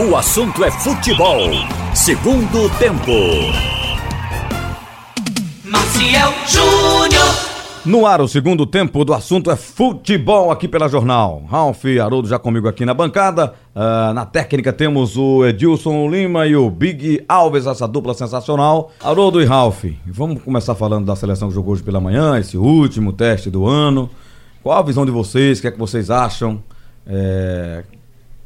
O assunto é futebol. Segundo tempo. Maciel Júnior. No ar, o segundo tempo do assunto é futebol aqui pela Jornal. Ralf Haroldo já comigo aqui na bancada. Ah, na técnica temos o Edilson Lima e o Big Alves, essa dupla sensacional. Haroldo e Ralf, vamos começar falando da seleção que jogou hoje pela manhã, esse último teste do ano. Qual a visão de vocês? O que é que vocês acham? É,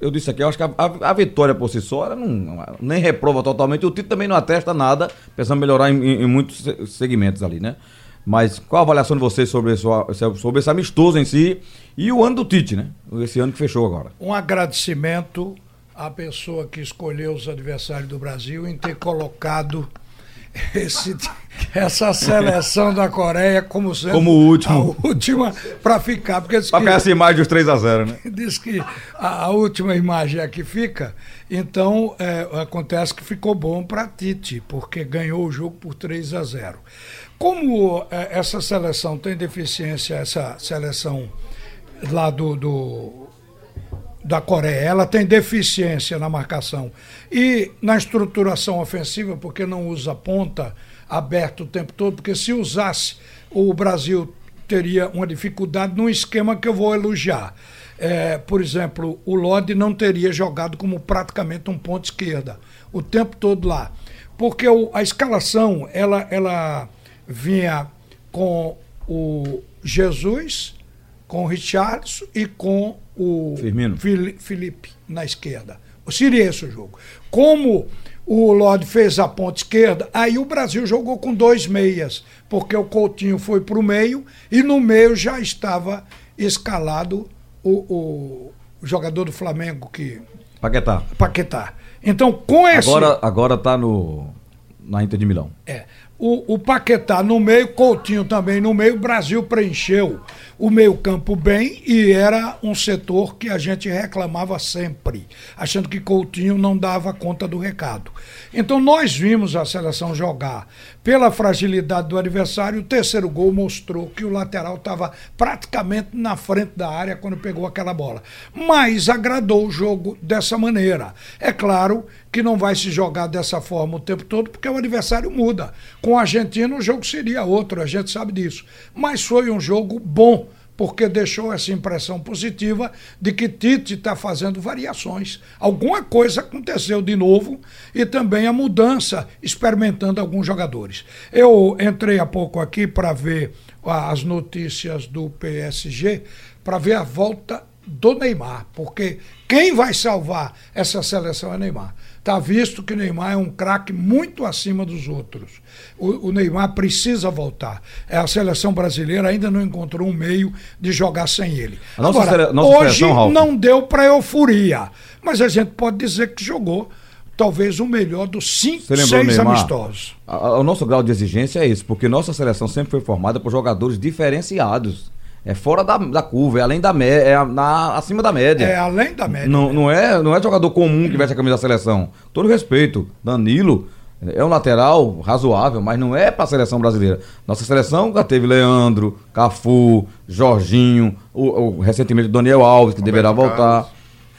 eu disse aqui, eu acho que a, a- a vitória por si só ela não, nem reprova totalmente. O Tito também não atesta nada, pensando em melhorar em, em- em muitos se- segmentos ali, né? Mas qual a avaliação de vocês sobre, sobre esse amistoso em si e o ano do Tite, né? Esse ano que fechou agora. um agradecimento à pessoa que escolheu os adversários do Brasil em ter colocado esse- essa seleção da Coreia como sendo Como último. a última para ficar porque diz Pra que, pegar essa imagem dos 3 a 0 né? diz que a, a última imagem é a que fica então é, acontece que ficou bom para Tite porque ganhou o jogo por 3 a 0 como é, essa seleção tem deficiência essa seleção lá do, do da Coreia. Ela tem deficiência na marcação e na estruturação ofensiva, porque não usa ponta aberta o tempo todo, porque se usasse, o Brasil teria uma dificuldade num esquema que eu vou elogiar. É, por exemplo, o Lodi não teria jogado como praticamente um ponto esquerda o tempo todo lá. Porque o- a escalação, ela, ela vinha com o Jesus, com o Richardson e com o Firmino. Felipe na esquerda. Seria esse o jogo. Como o Lodi fez a ponta esquerda, aí o Brasil jogou com dois meias, porque o Coutinho foi para o meio e no meio já estava escalado o, o- o jogador do Flamengo, que Paquetá. Paquetá. Então, com esse. Agora, agora tá no, na Inter de Milão. É. O, o Paquetá no meio, Coutinho também no meio, o Brasil preencheu o meio-campo bem e era um setor que a gente reclamava sempre, achando que Coutinho não dava conta do recado. Então nós vimos a seleção jogar pela fragilidade do adversário, o terceiro gol mostrou que o lateral estava praticamente na frente da área quando pegou aquela bola. Mas agradou o jogo dessa maneira. É claro que não vai se jogar dessa forma o tempo todo, porque o adversário muda. Com a Argentina, o jogo seria outro, a gente sabe disso. Mas foi um jogo bom, porque deixou essa impressão positiva de que Tite está fazendo variações. Alguma coisa aconteceu de novo e também a mudança, experimentando alguns jogadores. Eu entrei há pouco aqui para ver as notícias do PSG, para ver a volta do Neymar, porque quem vai salvar essa seleção é Neymar. Está visto que Neymar é um craque muito acima dos outros. O, o Neymar precisa voltar. É, A seleção brasileira ainda não encontrou um meio de jogar sem ele. A nossa Agora, sele- nossa hoje seleção, não deu para euforia, mas a gente pode dizer que jogou talvez o melhor dos cinco, Você lembrou, seis Neymar? amistosos. A- a- O nosso grau de exigência é esse, porque nossa seleção sempre foi formada por jogadores diferenciados. É fora da, da curva, é além da média, é na, acima da média. É além da média. Não, não, é, não é jogador comum que veste a camisa da seleção. Todo respeito. Danilo é um lateral razoável, mas não é para a seleção brasileira. Nossa seleção já teve Leandro, Cafu, Jorginho, o, o- recentemente o Daniel Alves, que deverá voltar.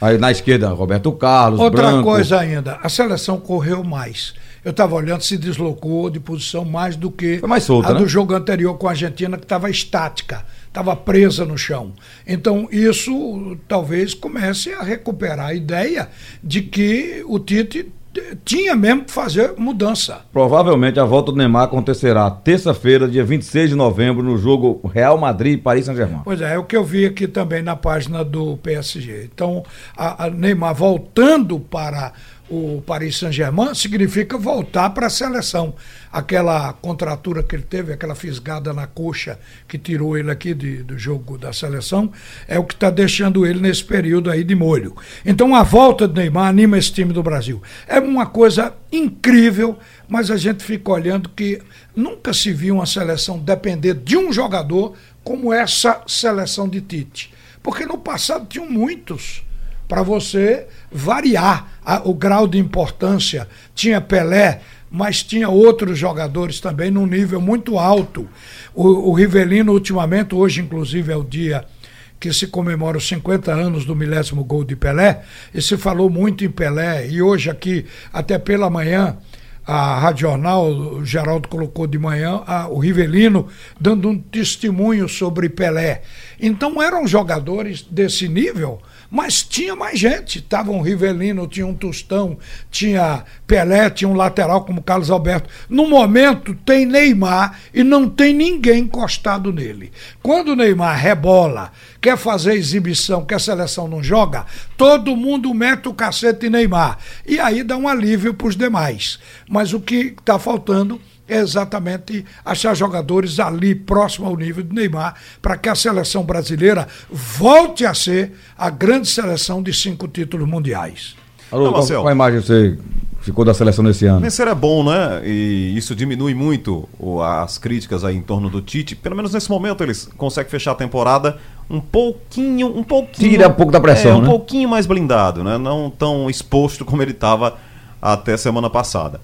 Aí na esquerda, Roberto Carlos, Outra Branco. coisa ainda, a seleção correu mais. Eu estava olhando, se deslocou de posição mais do que mais solta, a né? do jogo anterior com a Argentina, que estava estática, estava presa no chão. Então, isso talvez comece a recuperar a ideia de que o Tite eh, tinha mesmo que fazer mudança. Provavelmente a volta do Neymar acontecerá terça-feira, dia 26 de novembro, no jogo Real Madrid e Paris Saint-Germain. Pois é, é o que eu vi aqui também na página do PSG. Então, a, a Neymar voltando para o Paris Saint-Germain significa voltar para a seleção. Aquela contratura que ele teve, aquela fisgada na coxa que tirou ele aqui de- do jogo da seleção, é o que está deixando ele nesse período aí de molho. Então, a volta do Neymar anima esse time do Brasil. É uma coisa incrível, mas a gente fica olhando que nunca se viu uma seleção depender de um jogador como essa seleção de Tite. Porque no passado tinham muitos para você variar a- o grau de importância. Tinha Pelé, mas tinha outros jogadores também num nível muito alto. O, o Rivelino, ultimamente, hoje inclusive é o dia que se comemora os 50 anos do milésimo gol de Pelé, e se falou muito em Pelé, e hoje aqui, até pela manhã, a Rádio Jornal, o Geraldo colocou de manhã, a, o Rivelino dando um testemunho sobre Pelé. Então eram jogadores desse nível, mas tinha mais gente. Tava um Rivelino, tinha um Tostão, tinha Pelé, tinha um lateral como Carlos Alberto. No momento tem Neymar e não tem ninguém encostado nele. Quando o Neymar rebola, quer fazer exibição, que a seleção não joga, todo mundo mete o cacete em Neymar. E aí dá um alívio para os demais. Mas o que está faltando é exatamente achar jogadores ali próximo ao nível do Neymar para que a seleção brasileira volte a ser a grande seleção de cinco títulos mundiais. Alô, qual, qual a imagem você ficou da seleção nesse ano? Vencer é bom, né? E isso diminui muito as críticas aí em torno do Tite. Pelo menos nesse momento eles conseguem fechar a temporada um pouquinho, um pouquinho. Tira um pouco da pressão, é, um né? pouquinho mais blindado, né? Não tão exposto como ele estava até semana passada.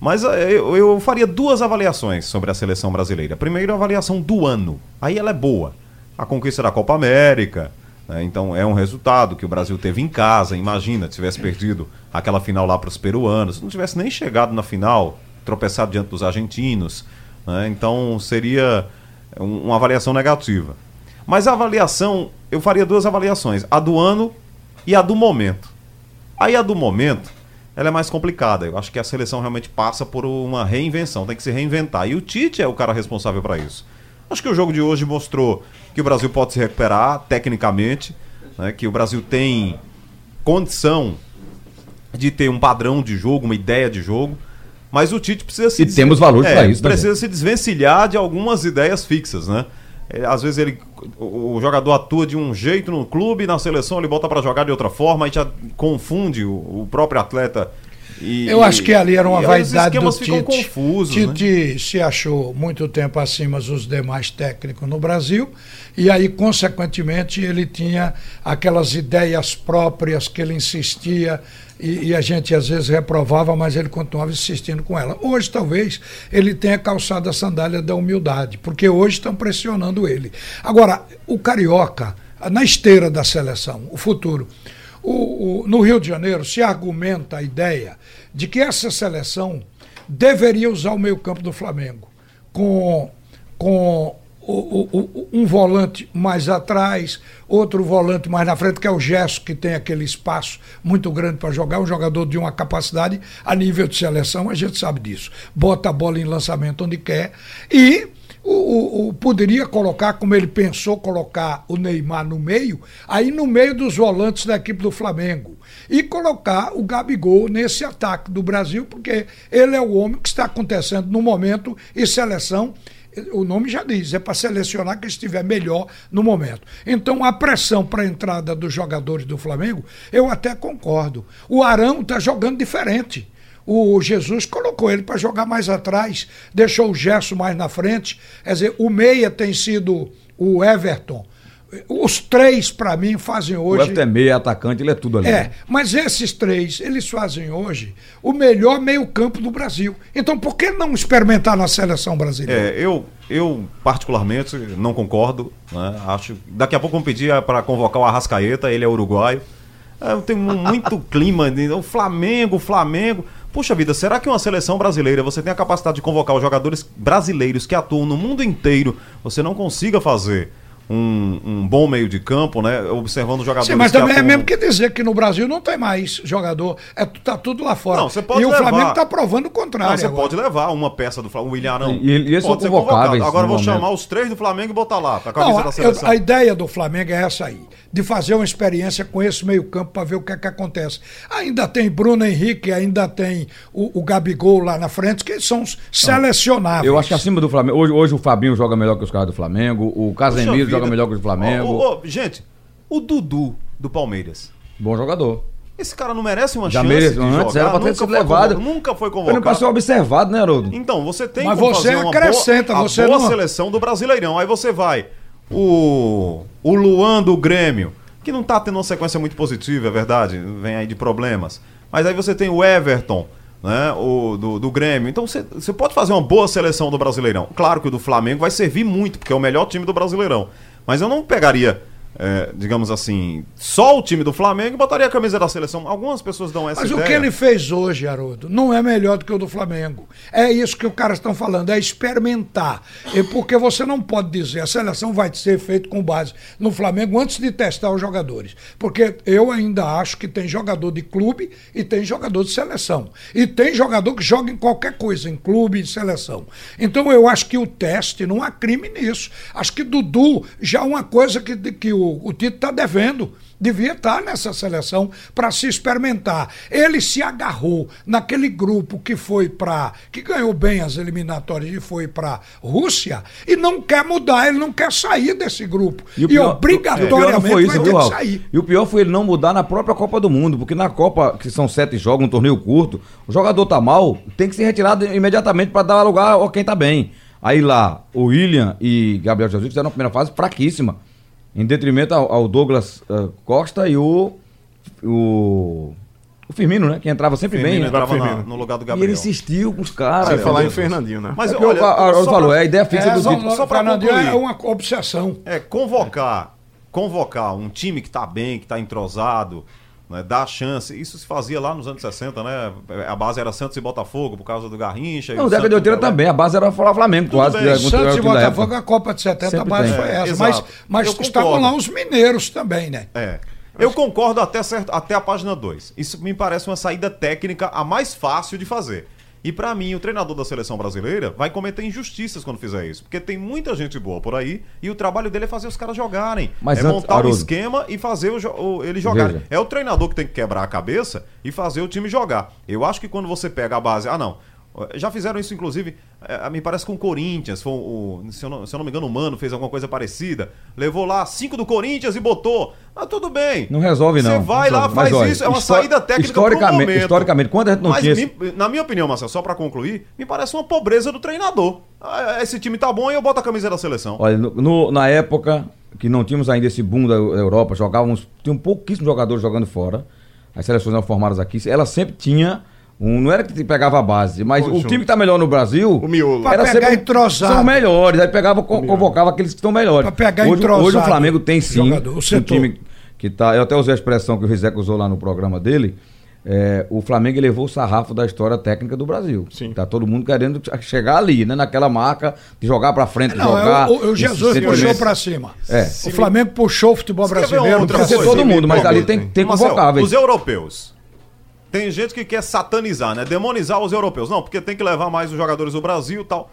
Mas eh, eu, eu, faria duas avaliações sobre a seleção brasileira. Primeiro, a avaliação do ano. Aí ela é boa. A conquista da Copa América. Né? Então é um resultado que o Brasil teve em casa. Imagina, tivesse perdido aquela final lá para os peruanos. Não tivesse nem chegado na final, tropeçado diante dos argentinos. Né? Então seria um, uma avaliação negativa. Mas a avaliação, eu faria duas avaliações. A do ano e a do momento. Aí a do momento ela é mais complicada. Eu acho que a seleção realmente passa por uma reinvenção, tem que se reinventar. E o Tite é o cara responsável para isso. Acho que o jogo de hoje mostrou que o Brasil pode se recuperar tecnicamente, né, que o Brasil tem condição de ter um padrão de jogo, uma ideia de jogo. Mas o Tite precisa se. E temos valores é, para isso. Precisa também. se desvencilhar de algumas ideias fixas, né? É, às vezes ele, o, jogador atua de um jeito no clube, na seleção ele bota para jogar de outra forma, e já confunde o, o próprio atleta. E, Eu acho que ali era uma vaidade do Tite. Confusos, Tite né? se achou muito tempo acima dos demais técnicos no Brasil e aí, consequentemente, ele tinha aquelas ideias próprias que ele insistia e, e, a gente às vezes reprovava, mas ele continuava insistindo com ela. Hoje, talvez, ele tenha calçado a sandália da humildade, porque hoje estão pressionando ele. Agora, o Carioca, na esteira da seleção, o futuro. O, o, no Rio de Janeiro se argumenta a ideia de que essa seleção deveria usar o meio-campo do Flamengo com, com um volante mais atrás, outro volante mais na frente, que é o Gesso, que tem aquele espaço muito grande para jogar, um jogador de uma capacidade a nível de seleção, a gente sabe disso. Bota a bola em lançamento onde quer. E o, o, poderia colocar, como ele pensou, colocar o Neymar no meio, aí no meio dos volantes da equipe do Flamengo. E colocar o Gabigol nesse ataque do Brasil, porque ele é o homem que está acontecendo no momento e seleção o nome já diz, é para selecionar quem estiver melhor no momento. Então, a pressão para a entrada dos jogadores do Flamengo, eu até concordo. O Arão está jogando diferente. O Jesus colocou ele para jogar mais atrás, deixou o Gerson mais na frente. Quer dizer, o Meia tem sido o Everton os três, para mim, fazem hoje. O Everton é meio atacante, ele é tudo ali. É, mas esses três, eles fazem hoje o melhor meio-campo do Brasil. Então, por que não experimentar na seleção brasileira? É, eu, eu particularmente, não concordo. Né? Acho. Daqui a pouco vamos pedir para convocar o Arrascaeta, ele é uruguaio. É, eu tenho muito clima. O Flamengo, o Flamengo. Puxa vida, será que uma seleção brasileira você tem a capacidade de convocar os jogadores brasileiros que atuam no mundo inteiro, você não consiga fazer? Um, um, bom meio de campo, né? Observando jogadores. Sim, mas também é atuam... é mesmo que dizer que no Brasil não tem mais jogador. É, tá tudo lá fora. Não, você pode e levar. o Flamengo está provando o contrário. Não, você agora. pode levar uma peça do Flamengo, o William Arão. E, e pode ser convocado. Agora eu vou chamar os três do Flamengo e botar lá, camisa não, da seleção. Eu, a ideia do Flamengo é essa aí de fazer uma experiência com esse meio-campo para ver o que é que acontece. Ainda tem Bruno Henrique, ainda tem o, o Gabigol lá na frente, que são selecionáveis. Eu acho que acima do Flamengo. Hoje, hoje o Fabinho joga melhor que os caras do Flamengo, o Casemiro joga melhor que o Flamengo. Oh, oh, oh, gente, o Dudu do Palmeiras. Bom jogador. Esse cara não merece uma Já chance merece, de antes jogar. Era pra ter sido levado. Nunca foi convocado. Ele não passou observado, né, Haroldo? Então, você tem Mas você acrescenta, boa, você boa não... seleção do Brasileirão. Aí você vai o, o Luan do Grêmio, que não tá tendo uma sequência muito positiva, é verdade, vem aí de problemas. Mas aí você tem o Everton, né, o, do, do Grêmio. Então você, você pode fazer uma boa seleção do Brasileirão. Claro que o do Flamengo vai servir muito, porque é o melhor time do Brasileirão. Mas eu não pegaria é, digamos assim, só o time do Flamengo botaria a camisa da seleção. Algumas pessoas dão essa Mas ideia. o que ele fez hoje, Haroldo, não é melhor do que o do Flamengo. É isso que os caras estão falando, é experimentar. E porque você não pode dizer a seleção vai ser feita com base no Flamengo antes de testar os jogadores. Porque eu ainda acho que tem jogador de clube e tem jogador de seleção. E tem jogador que joga em qualquer coisa, em clube e seleção. Então eu acho que o teste não há crime nisso. Acho que Dudu já é uma coisa que, que o, o Tito está devendo. Devia estar nessa seleção para se experimentar. Ele se agarrou naquele grupo que foi para. que ganhou bem as eliminatórias e foi para Rússia e não quer mudar, ele não quer sair desse grupo. E, o pior obrigatoriamente vai isso, ter viu, que sair. E o pior foi ele não mudar na própria Copa do Mundo, porque na Copa, que são sete jogos, um torneio curto, o jogador tá mal, tem que ser retirado imediatamente para dar lugar a quem tá bem. Aí lá, o William e Gabriel Jesus fizeram uma primeira fase fraquíssima. Em detrimento ao, ao Douglas eh, Costa e o, o. o Firmino, né? Que entrava sempre Firmino bem. né? entrava na- Firmino. no lugar do E Gabriel. ele insistiu com os caras. Sem falar em. Fernandinho, né? Mas É olha, a- a- Haroldo só falou, pra- é a ideia fixa É, do só, tipo. só pra Fernandinho concluir. é uma obsessão. É, convocar, convocar um time que tá bem, que tá entrosado, né, dar chance. Isso se fazia lá nos anos 60, né? A base era Santos e Botafogo por causa do Garrincha. e Não, o década de Santos 80 Pelé. também. A base era o Flamengo, quase. bem. era Santos e. Botafogo, a Copa de 70, a Sempre base tem. foi É, essa. exato. Mas, mas Eu estavam concordo. lá os mineiros também, né? É. Eu concordo até, certo, até a página 2. Isso me parece uma saída técnica a mais fácil de fazer. E pra mim, o treinador da seleção brasileira vai cometer injustiças quando fizer isso. Porque tem muita gente boa por aí e o trabalho dele é fazer os caras jogarem. Mas é antes, montar um Haroldo. esquema e fazer o, o- ele jogar. Veja. É o treinador que tem que quebrar a cabeça e fazer o time jogar. Eu acho que quando você pega a base. Ah, não. Já fizeram isso, inclusive, eh, me parece com o Corinthians. Foi o, se, eu não, se eu não me engano, o Mano fez alguma coisa parecida. Levou lá cinco do Corinthians e botou. Ah, tudo bem. Não resolve, não. Você vai lá, faz Mas, olha, isso, é uma saída técnica historicamente- historicamente, quando a gente não Mas tinha me- na minha opinião, Marcelo, só pra concluir, me parece uma pobreza do treinador. Ah, Esse time tá bom e eu boto a camisa da seleção. Olha, no- no- na época que não tínhamos ainda esse boom da Eu- Europa, jogávamos, tinham pouquíssimos jogadores jogando fora. As seleções eram formadas aqui. Ela sempre tinha um, não era que pegava a base, mas o Conjunto. time que tá melhor no Brasil, O miolo. era Pra pegar sempre entrosado. são melhores, aí pegava co- convocava aqueles que estão melhores. Pra pegar hoje, entrosado. hoje o Flamengo tem sim Jogador, o um time que tá, eu até usei a expressão que o Rizek usou lá no programa dele. é, o Flamengo elevou o sarrafo da história técnica do Brasil. Sim. Tá todo mundo querendo chegar ali, né? Naquela marca de jogar pra frente, Não, jogar. é o, o Jesus puxou pra cima. É. O Flamengo puxou o futebol brasileiro outra pra Pode ser todo mundo, mas ali tem, tem convocáveis. Os europeus. Tem gente que quer satanizar, né? Demonizar os europeus. Não, porque tem que levar mais os jogadores do Brasil e tal.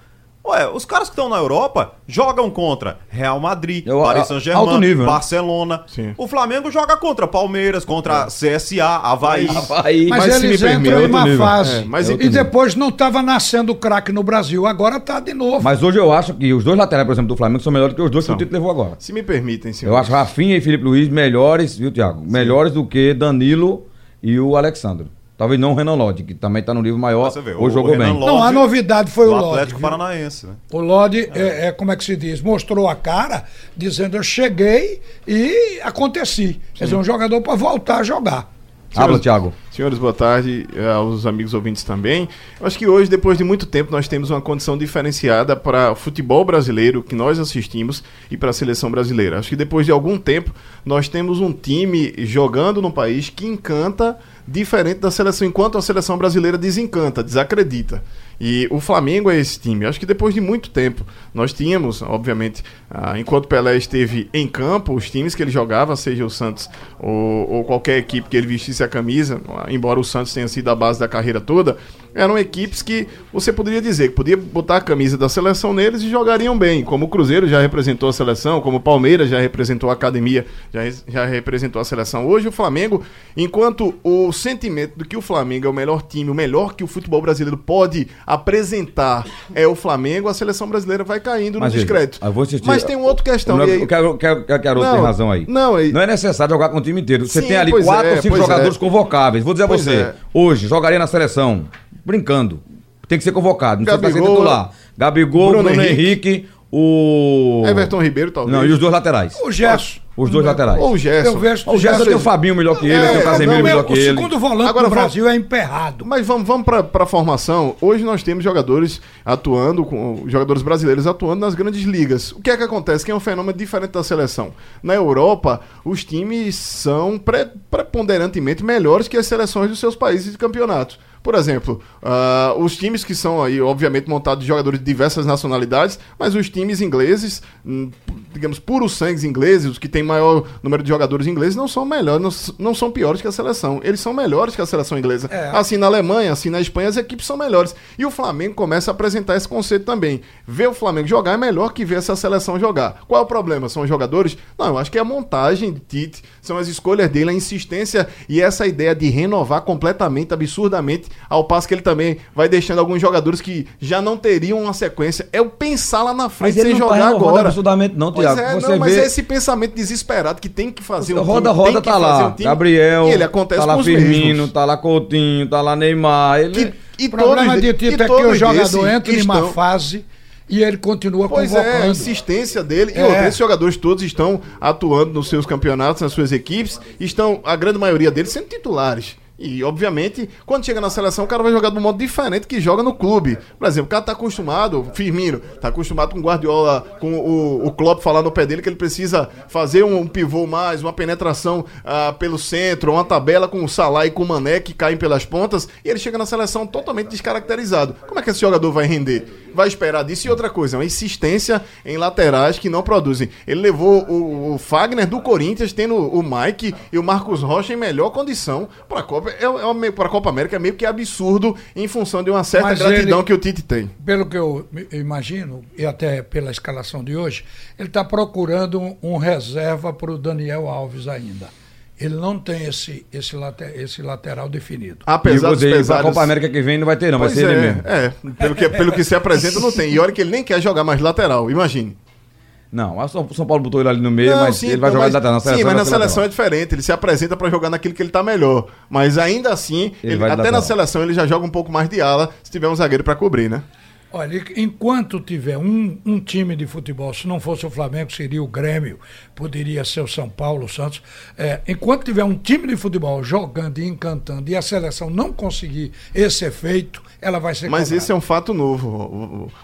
Ué, os caras que estão na Europa jogam contra Real Madrid, Eu- Paris Saint-Germain, nível, né? Barcelona. Sim. O Flamengo joga contra Palmeiras, contra CSA, Havaí. Aí, Mas, Mas se eles entram é em outro uma nível. fase. É, mas e outro nível. depois não estava nascendo craque no Brasil, agora tá de novo. Mas hoje eu acho que os dois laterais, por exemplo, do Flamengo são melhores que os dois que São. o Tito levou agora. Se me permitem, senhor. Eu acho Rafinha e Felipe Luiz melhores, viu, Thiago? Melhores do que Danilo e o Alexandre. Talvez não o Renan Lodge, que também tá no nível maior. Você vê, o- hoje jogou Renan bem. Lodge- não, a novidade foi o Lodi. Atlético viu? Paranaense, né? O Lodi, é. é, como é que se diz, mostrou a cara, dizendo eu cheguei e aconteci. Quer dizer, um jogador para voltar a jogar. Habla, Thiago. Senhores, boa tarde eh, aos amigos ouvintes também. Eu acho que hoje, depois de muito tempo, nós temos uma condição diferenciada para o futebol brasileiro que nós assistimos e para a seleção brasileira. Acho que depois de algum tempo, nós temos um time jogando no país que encanta diferente da seleção, enquanto a seleção brasileira desencanta, desacredita. E o Flamengo é esse time. Acho que depois de muito tempo, nós tínhamos, obviamente, ah, enquanto Pelé esteve em campo, os times que ele jogava, seja o Santos ou, ou qualquer equipe que ele vestisse a camisa, embora o Santos tenha sido a base da carreira toda, eram equipes que você poderia dizer que podia botar a camisa da seleção neles e jogariam bem. Como o Cruzeiro já representou a seleção, como o Palmeiras já representou a academia, já, já representou a seleção. Hoje o Flamengo, enquanto o sentimento do que o Flamengo é o melhor time, o melhor que o futebol brasileiro pode apresentar é o Flamengo, a seleção brasileira vai caindo Mas no insistir. Mas tem uma outra questão. Não, e aí- O Não, tem razão aí. não, e- Não é necessário jogar com o time inteiro. Você Sim, tem ali quatro é, ou cinco pois jogadores é. convocáveis. Vou dizer a Pois você, é. hoje, jogaria na seleção, brincando. Tem que ser convocado, não precisa ser Gabigol, titular. Gabigol, Bruno, Bruno Henrique, o... Everton Ribeiro, talvez. Não, e os dois laterais. O Gerson. Os dois laterais. Ou o Gerson. Eu vejo O Gerson tem o Fabinho melhor que ele, É, tem o Casemiro melhor o que ele. segundo volante Agora do Brasil é emperrado. Mas vamos, vamos para a formação. Hoje nós temos jogadores atuando, com jogadores brasileiros atuando nas grandes ligas. O que é que acontece? Que é um fenômeno diferente da seleção. Na Europa, os times são pre- preponderantemente melhores que as seleções dos seus países de campeonato. Por exemplo, ah, os times que são aí, obviamente, montados de jogadores de diversas nacionalidades, mas os times ingleses, hum, digamos, puros sangues ingleses, os que têm maior número de jogadores ingleses, não são melhores, não, não são piores que a seleção. Eles são melhores que a seleção inglesa. É. Assim na Alemanha, assim na Espanha, as equipes são melhores. E o Flamengo começa a apresentar esse conceito também. Ver o Flamengo jogar é melhor que ver essa seleção jogar. Qual é o problema? São os jogadores? Não, eu acho que é a montagem de Tite, são as escolhas dele, a insistência e essa ideia de renovar completamente, absurdamente, ao passo que ele também vai deixando alguns jogadores que já não teriam uma sequência. É o pensar lá na frente Mas sem tá jogar agora. absurdamente não, Pois Thiago. é, Você não, mas vê- é esse pensamento desesperado que tem que fazer um roda, time, roda tá fazer lá. um time, Gabriel, e ele acontece tá lá com os Firmino, mesmos. tá lá Coutinho, tá lá Neymar. Ele... Que- e o problema todos- de e Tito é que o jogador entra em uma fase e ele continua Pois é, a convocando. insistência dele. E É. outra, esses jogadores todos estão atuando nos seus campeonatos, nas suas equipes, estão, a grande maioria deles, sendo titulares. E, obviamente, quando chega na seleção, o cara vai jogar de um modo diferente que joga no clube. Por exemplo, o cara tá acostumado, Firmino, tá acostumado com o Guardiola, com o, o Klopp falar no pé dele que ele precisa fazer um pivô mais, uma penetração ah, pelo centro, uma tabela com o Salah e com o Mané que caem pelas pontas, e ele chega na seleção totalmente descaracterizado. Como é que esse jogador vai render? Vai esperar disso e outra coisa, uma insistência em laterais que não produzem. Ele levou o, o Fagner do Corinthians, tendo o Mike e o Marcos Rocha em melhor condição para a Copa. É, é para a Copa América é meio que absurdo em função de uma certa Mas gratidão ele- que o Tite tem. Pelo que eu imagino, e até pela escalação de hoje, ele está procurando um, um reserva para o Daniel Alves ainda. Ele não tem esse, esse, late- esse lateral definido. Apesar e dos pra pesares... Copa América que vem não vai ter, não. Pois vai ser é, ele mesmo. é, pelo que, pelo que se apresenta não tem. E olha que ele nem quer jogar mais lateral, imagine. Não, o São Paulo botou ele ali no meio, Não, mas sim, ele vai não, jogar mas- de lateral. Na seleção, Sim, mas na seleção é lateral. diferente. Ele se apresenta pra jogar naquilo que ele tá melhor. Mas ainda assim, Ele ele- de até na seleção ele já joga um pouco mais de ala se tiver um zagueiro pra cobrir, né? Olha, enquanto tiver um, um time de futebol, se não fosse o Flamengo, seria o Grêmio, poderia ser o São Paulo, o Santos. É, enquanto tiver um time de futebol jogando e encantando e a seleção não conseguir esse efeito, ela vai ser Mas esse é um fato novo,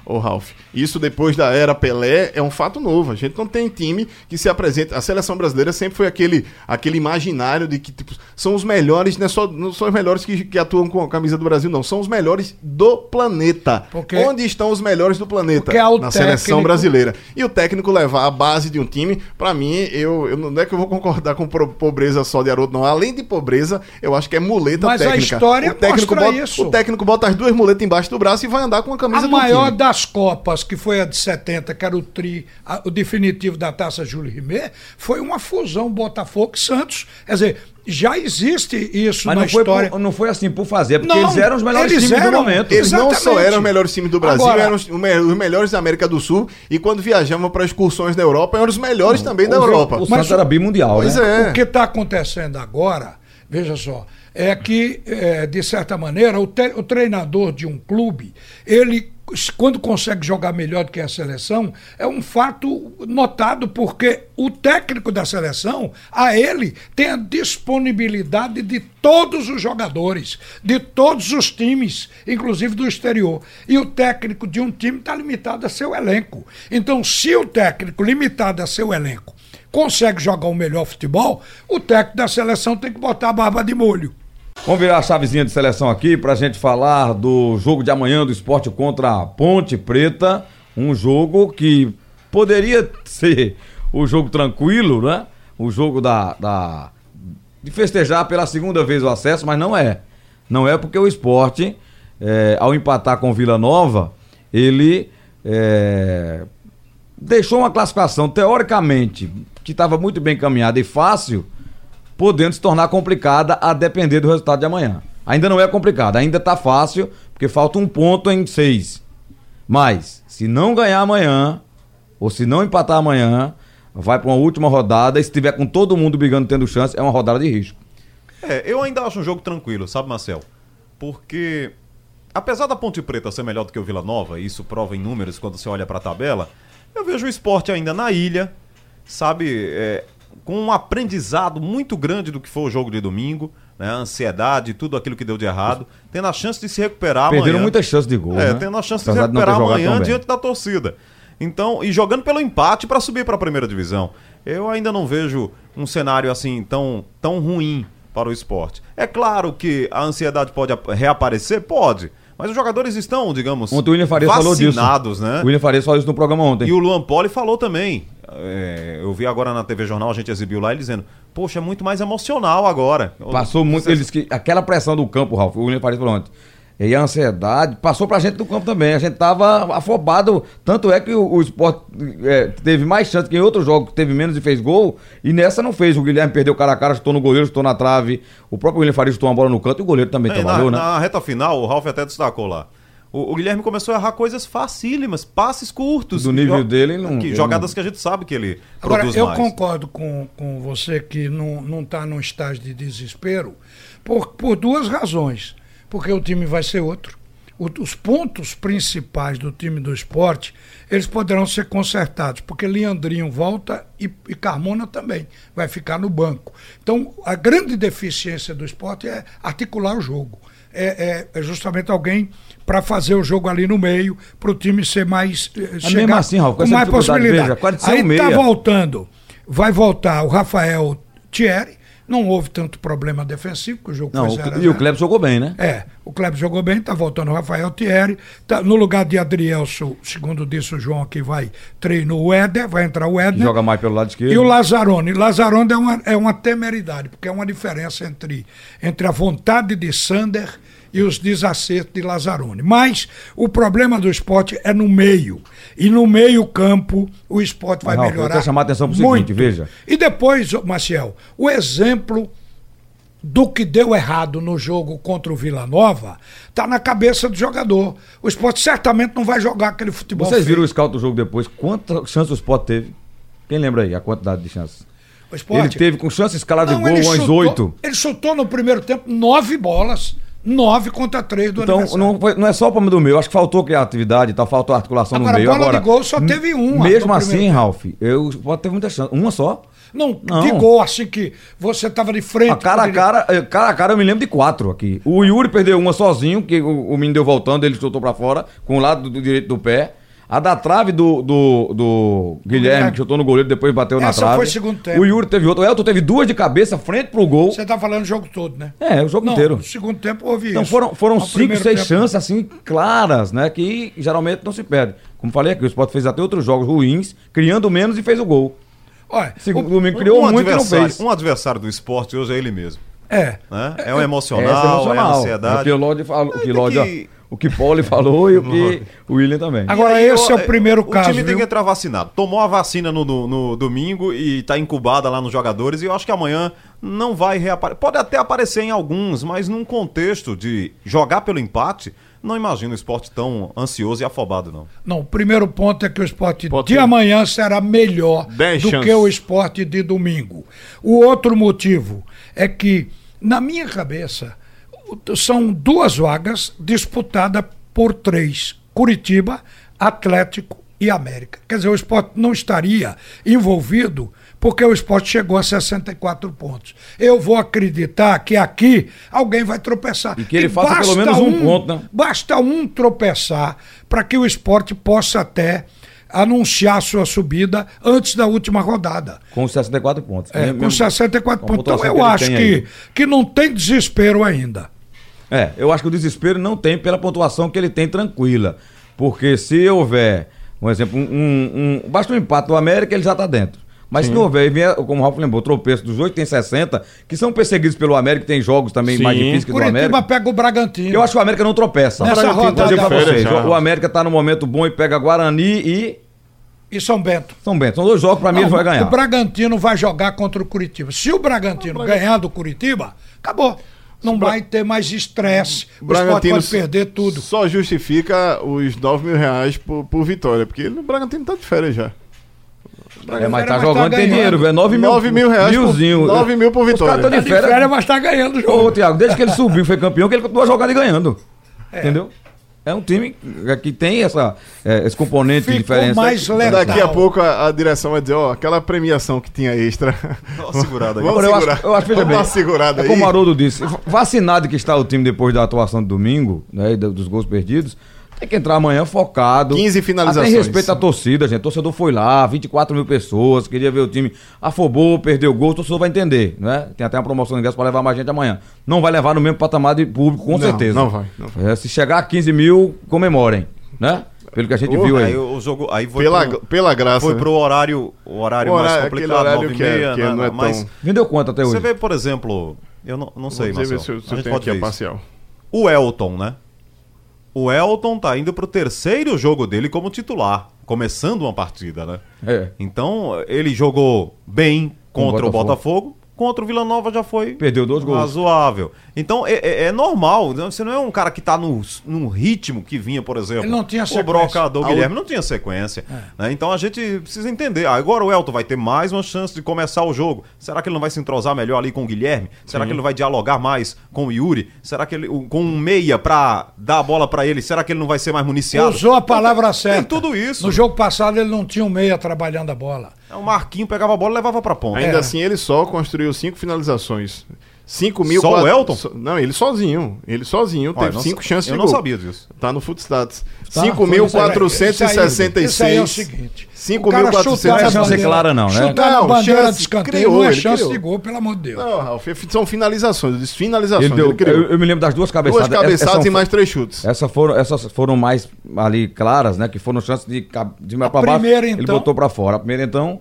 o, o, Ralf. Isso depois da era Pelé é um fato novo. A gente não tem time que se apresenta. A seleção brasileira sempre foi aquele, aquele imaginário de que tipo, são os melhores, não, é só, não são os melhores que, que atuam com a camisa do Brasil, não. São os melhores do planeta. Porque- Onde estão os melhores do planeta? Ao Na seleção técnico- brasileira. E o técnico levar a base de um time, pra mim, eu, eu não é que eu vou concordar com pobreza só de Haroldo, não. Além de pobreza, eu acho que é muleta Mas a técnica. história o técnico bota, isso. O técnico bota as duas muletas embaixo do braço e vai andar com a camisa A do maior time. das Copas, que foi a de 70, que era o tri, a- o definitivo da taça Júlio Rimet, foi uma fusão Botafogo e Santos. Quer dizer, já existe isso Mas na não foi, história. por- não foi assim por fazer, porque Não, eles eram os melhores eles times do eram- momento. Eles não só eram os melhores times do Brasil, Agora- eram os, o os melhores da América do Sul. E quando viajamos para excursões da Europa, eram os melhores também da O- Europa. O, Mas Santos era bimundial, Pois né? é. O que está acontecendo agora, veja só, é que, é, de certa maneira, o, te- o treinador de um clube, ele, quando consegue jogar melhor do que a seleção, é um fato notado, porque o técnico da seleção, a ele, tem a disponibilidade de todos os jogadores, de todos os times, inclusive do exterior. E o técnico de um time está limitado a seu elenco. Então, se o técnico limitado a seu elenco consegue jogar o melhor futebol, o técnico da seleção tem que botar a barba de molho. Vamos virar a chavezinha de seleção aqui pra gente falar do jogo de amanhã do esporte contra a Ponte Preta. Um jogo que poderia ser o jogo tranquilo, né? O jogo da, da- de festejar pela segunda vez o acesso, mas não é. Não é porque o esporte, é, ao empatar com Vila Nova, ele é, deixou uma classificação, teoricamente, que estava muito bem encaminhada e fácil, podendo se tornar complicada a depender do resultado de amanhã. Ainda não é complicado, ainda tá fácil, porque falta um ponto em seis. Mas, se não ganhar amanhã, ou se não empatar amanhã, vai para uma última rodada, e se tiver com todo mundo brigando tendo chance, é uma rodada de risco. É, eu ainda acho um jogo tranquilo, sabe, Marcel? Porque, apesar da Ponte Preta ser melhor do que o Vila Nova, e isso prova em números quando você olha pra tabela, eu vejo o esporte ainda na ilha, sabe? É, com um aprendizado muito grande do que foi o jogo de domingo, né? A ansiedade, tudo aquilo que deu de errado, tendo a chance de se recuperar Perderam amanhã. muitas chances de gol. É, né? tendo a chance de se Apesar não ter recuperar jogado amanhã diante da torcida. Então, e jogando pelo empate para subir para a primeira divisão. Eu ainda não vejo um cenário assim tão, tão ruim para o esporte. É claro que a ansiedade pode ap- reaparecer? Pode. Mas os jogadores estão, digamos, Ontem o William Farias falou disso. né? O William Farias falou isso no programa ontem. E o Luan Poli falou também. é, eu vi agora na TV Jornal, a gente exibiu lá, ele dizendo: Poxa, é muito mais emocional agora. Passou muito. Ele disse que aquela pressão do campo, Ralf, o William Farias falou ontem. E a ansiedade passou pra gente do campo também. A gente tava afobado. Tanto é que o, o esporte é, teve mais chance que em outros jogos que teve menos e fez gol. E nessa não fez. O Guilherme perdeu cara a cara, chutou no goleiro, chutou na trave. O próprio William Farias chutou uma bola no canto e o goleiro também É, na, trabalhou, né? na reta final, o Ralf até destacou lá. O, o Guilherme começou a errar coisas facílimas, passes curtos. Do nível dele, não- que- jogadas não- que a gente sabe que ele Agora, produz eu mais. concordo com, com você que não está num estágio de desespero por, por duas razões. Porque o time vai ser outro. Os pontos principais do time do esporte, eles poderão ser consertados, porque Leandrinho volta e, e Carmona também vai ficar no banco. Então, a grande deficiência do esporte é articular o jogo. É, é- é justamente alguém para fazer o jogo ali no meio, para o time ser mais. eh, chegar mesmo assim, Raul, com mais possibilidade. veja, Aí um tá meia. voltando, vai voltar o Rafael Thierry, não houve tanto problema defensivo, porque o jogo Não, foi o- 0 a e o 0. Kleber jogou bem, né? É, o Kleber jogou bem, tá voltando o Rafael Thierry. Tá, no lugar de Adrielso, segundo disse o João aqui, vai treinou o Éder, vai entrar o Éder. Joga mais pelo lado esquerdo. E o Lazzaroni. Lazzaroni é uma, é uma temeridade, porque é uma diferença entre, entre a vontade de Sander e os desacertos de Lazzaroni. Mas o problema do esporte é no meio. E no meio campo o esporte vai eu melhorar. quero chamar a atenção pro muito. seguinte, veja. E depois, Maciel, o exemplo do que deu errado no jogo contra o Vila Nova está na cabeça do jogador. O esporte certamente não vai jogar aquele futebol. Vocês viram o feio. scout do jogo depois? Quantas chances o Sport teve? Quem lembra aí a quantidade de chances? O Ele teve com chance escalada de Não, gol umas oito. Ele chutou no primeiro tempo nove bolas, nove contra três do Então, não, foi- não é só o problema do meio. Acho que faltou criatividade tal, faltou articulação Agora, no meio. bola de Agora, gol só teve uma Mesmo assim, primeiro Ralf, eu pode ter muita chance. Uma só. Não, Não. de gol, assim que você estava de frente. A cara a cara, eh, cara a cara eu me lembro de quatro aqui. O Yuri perdeu uma sozinho, que o, o menino deu voltando, ele chutou pra fora, com o lado do, direito do pé. A da trave do, do, do Guilherme, Guilherme. que chutou no goleiro, depois bateu na Essa trave. foi segundo tempo. O Yuri teve outra. O Elton teve duas de cabeça, frente pro gol. Você está falando o jogo todo, né? É, o jogo Não, inteiro. no segundo tempo houve Então isso. foram, foram No cinco, seis tempo, chances assim claras, né? Que geralmente não se perde. Como falei aqui, o Sport fez até outros jogos ruins, criando menos e fez o gol. Olha, Segundo o- domingo criou um muito e não fez. um adversário do esporte hoje é ele mesmo. é. Né? É, Essa emocional, é é, a emocional. ansiedade. O que o Lodi falou, o que, Lodi, ó, que- o que Pauli falou e o que o William também. Agora, aí, esse é o primeiro caso, O time tem viu? que entrar vacinado. Tomou a vacina no, no- no domingo e tá incubada lá nos jogadores. E eu acho que amanhã não vai reaparecer. Pode até aparecer em alguns, mas num contexto de jogar pelo empate, não imagino o esporte tão ansioso e afobado, não. Não, o primeiro ponto é que o esporte Pode de ser. amanhã será melhor Dez do chances. que o esporte de domingo. O outro motivo é que, na minha cabeça, o- são duas vagas disputadas por três: Curitiba, Atlético e América. Quer dizer, o esporte não estaria envolvido porque o esporte chegou a 64 pontos. Eu vou acreditar que aqui alguém vai tropeçar. E que ele faça pelo menos basta um ponto, né? Basta um tropeçar para que o esporte possa até anunciar sua subida antes da última rodada. Com os 64 pontos. É, com 64 com a pontos. Então eu acho que, aí. que não tem desespero ainda. É, eu acho que o desespero não tem pela pontuação que ele tem tranquila. Porque se houver, um exemplo, um, um, um- basta um empate do América, ele já está dentro. Mas se não houver, e vier, como o Ralf lembrou, tropeço dos oito tem 60, que são perseguidos pelo América, tem jogos também Sim. mais difíceis que o do Curitiba América. pega o Bragantino. Eu acho que o América não tropeça. Nessa Bragantino, rodada vou dizer pra vocês, já. o América tá no momento bom e pega Guarani e E São Bento. São Bento. São dois jogos, pra mim, Não, ele vai ganhar. O Bragantino vai jogar contra o Curitiba. Se o Bragantino ganhar do Curitiba, acabou. Não vai ter mais estresse. O esporte pode perder tudo. Só justifica os 9 mil reais por, por vitória, porque o Bragantino tá de férias já. É, mas tá Mas tá jogando, tem ganhando. dinheiro, velho. 9 mil, 9 mil reais por- milzinho. 9 mil por Os vitória. caras tão Tá de férias. mas tá ganhando o Ô, jogo. Thiago, desde que ele subiu e foi campeão, que ele continua jogando e ganhando. É. Entendeu? É um time que tem essa, é, esse componente de Ficou diferença. mais letal. Daqui a pouco a, a direção vai dizer, ó, aquela premiação que tinha extra. Dá segurada aí. Vamos eu segurar. acho, eu acho, veja Vamos bem, dar segurada é aí. como o Haroldo disse, vacinado que está o time depois da atuação de domingo, né, do- dos gols perdidos, tem que entrar amanhã focado. 15 finalizações. Tem respeito à torcida, gente. O torcedor foi lá, 24 mil pessoas, queria ver o time. Afobou, perdeu o gol, o torcedor vai entender, né? Tem até uma promoção de ingresso para levar mais gente amanhã. Não vai levar no mesmo patamar de público, com Não, certeza. não vai, não vai. É, se chegar a 15 mil, comemorem, né? Pelo que a gente Oh, viu aí. Aí o jogo aí foi Pela, pro, pela graça. foi né? pro horário, o horário O mais horário- aquele complicado, horário 9 que é- que não é mas tão- Vendeu quanto até hoje? você vê, por exemplo, eu não, não sei, Marcelo, se eu, se a gente tenho pode aqui a ver parcial. O Elton, né? O Elton tá indo pro terceiro jogo dele como titular, começando uma partida, né? É. Então, ele jogou bem Com o contra o Botafogo. Contra o Vila Nova já foi Perdeu dois gols. razoável. Então, é, é- é normal, né? você não é um cara que tá no, no ritmo que vinha, por exemplo. Ele não tinha O. Brocador Guilherme não tinha sequência. né? Então, a gente precisa entender. Agora o Elton vai ter mais uma chance de começar o jogo. Será que ele não vai se entrosar melhor ali com o Guilherme? Será que ele vai dialogar mais com o Yuri? Será que ele, com um meia pra dar a bola pra ele, será que ele não vai ser mais municiado? Usou a palavra Tem certa. tudo isso. No jogo passado ele não tinha um meia trabalhando a bola. É, O Marquinho pegava a bola e levava pra ponta. Ainda É. assim, ele só construiu cinco finalizações. 5 mil. Só o quatro- Elton? so- Não, ele sozinho. Ele sozinho Olha, teve não cinco sa- chances Eu de não gol. sabia disso. Tá no Footstats. Tá? Isso aí- 5.466. Isso aí é o seguinte. Cinco o cara mil quatrocentos- chutar Não é clara não, né? Chutar Não, bandeira chance- de escanteio criou, não é ele chance criou. de gol, pelo amor de Deus. Não, Ralf, são finalizações. Eu disse finalizações. Ele deu, ele criou. eu, eu me lembro das duas cabeçadas. Duas cabeçadas Essa- e mais três chutes. Essa foram, essas foram mais ali claras, né? Que foram chances de, de mais A pra baixo. primeira, Ele então- botou pra fora. A primeira, então.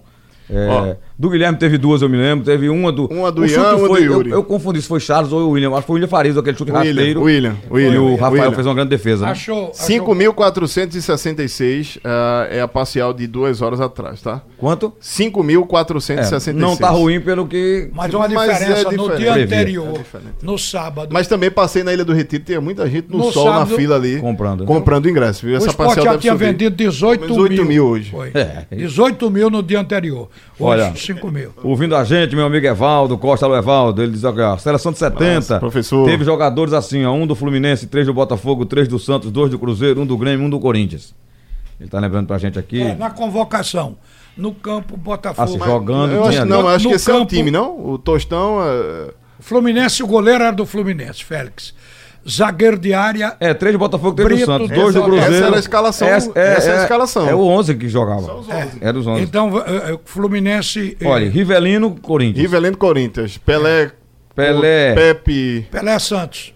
é, Ó. do Guilherme teve duas, eu me lembro. Teve uma do. Uma do o Ian, chute uma do foi, eu, Yuri. eu confundi se foi Charles ou o William. Acho que foi o William Farias, aquele chute William, rasteiro. William, E William, o Rafael William. fez uma grande defesa. né? Achou. achou- 5.466 ah, é a parcial de duas horas atrás, tá? Quanto? 5.466. É, não tá ruim pelo que. Mas uma Mas é diferença no dia anterior, É no sábado. Mas também passei na Ilha do Retiro, tinha muita gente no, No sol sábado- na fila ali. Comprando. Comprando ingresso, viu? o Essa esporte parcial já deve tinha subir. vendido 18 Menos 8 mil. mil hoje. Foi. É. 18 mil no dia anterior. Hoje, Olha, 5 mil. Ouvindo a gente, meu amigo Evaldo, Costa do Evaldo, ele diz aqui, ó, seleção de 70. Nossa, professor. Teve jogadores assim, ó, um do Fluminense, três do Botafogo, três do Santos, dois do Cruzeiro, um do Grêmio, um do Corinthians. Ele tá lembrando pra gente aqui. É, na convocação. No campo, Botafogo. Assim, jogando, Eu tinha acho, não, acho No que esse é o campo- time, não? O Tostão. é, Fluminense, o goleiro era do Fluminense, Félix. Zagueiro de área. É, três do Botafogo, três Brito, do Santos, essa- dois do Cruzeiro. essa era a escalação, essa é a escalação. É o 11 que jogava. Era os 11. Então, eh, eh, Fluminense. eh, Olha, Rivelino, Corinthians. Rivelino Corinthians. Pelé. Pelé. Pepe. Pelé Santos.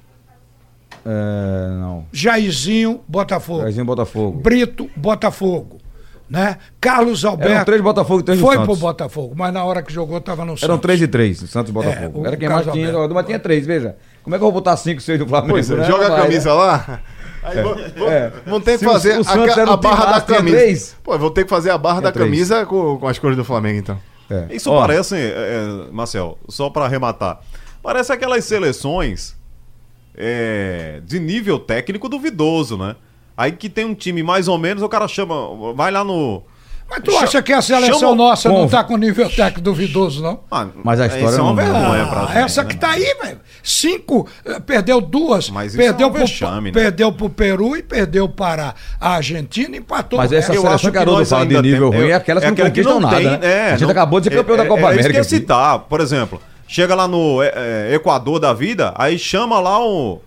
É, não. Jairzinho, Botafogo. Jairzinho Botafogo. Brito, Botafogo. Né? Carlos Alberto. Eram três do Botafogo e três do Foi Santos. pro Botafogo, mas na hora que jogou tava no Santos. Eram três e três, Santos e Botafogo. É, o Era quem mais tinha, mas tinha três, veja. Como é que eu vou botar cinco, seis do Flamengo? Pois é, né? joga a camisa lá. Aí vão, vão- É. vão ter que Se fazer a, barra da camisa. três. Pô, vão ter que fazer a barra da três. camisa com, com as cores do Flamengo, então. É. Isso Ó, parece, é, é, Marcel, só pra arrematar, parece aquelas seleções é, de nível técnico duvidoso, né? Aí que tem um time mais ou menos, o cara chama, vai lá no... Mas tu acha que a seleção Chama- nossa não tá com nível técnico duvidoso, não? Mas a história Isso é uma não- vergonha pra Ah, gente, essa né? que tá aí, velho. Cinco, eh, perdeu duas. Mas isso perdeu, é um vexame, né? perdeu pro Peru e perdeu para a Argentina e empatou. Mas essa seleção acho que nós fala de nível tem- ruim é aquelas que não aquela conquistam nada, tem, né? é, a gente não- acabou de ser campeão é, da Copa é, América. É eu aqui. citar, por exemplo, chega lá no é, é, Equador da vida, aí chama lá um,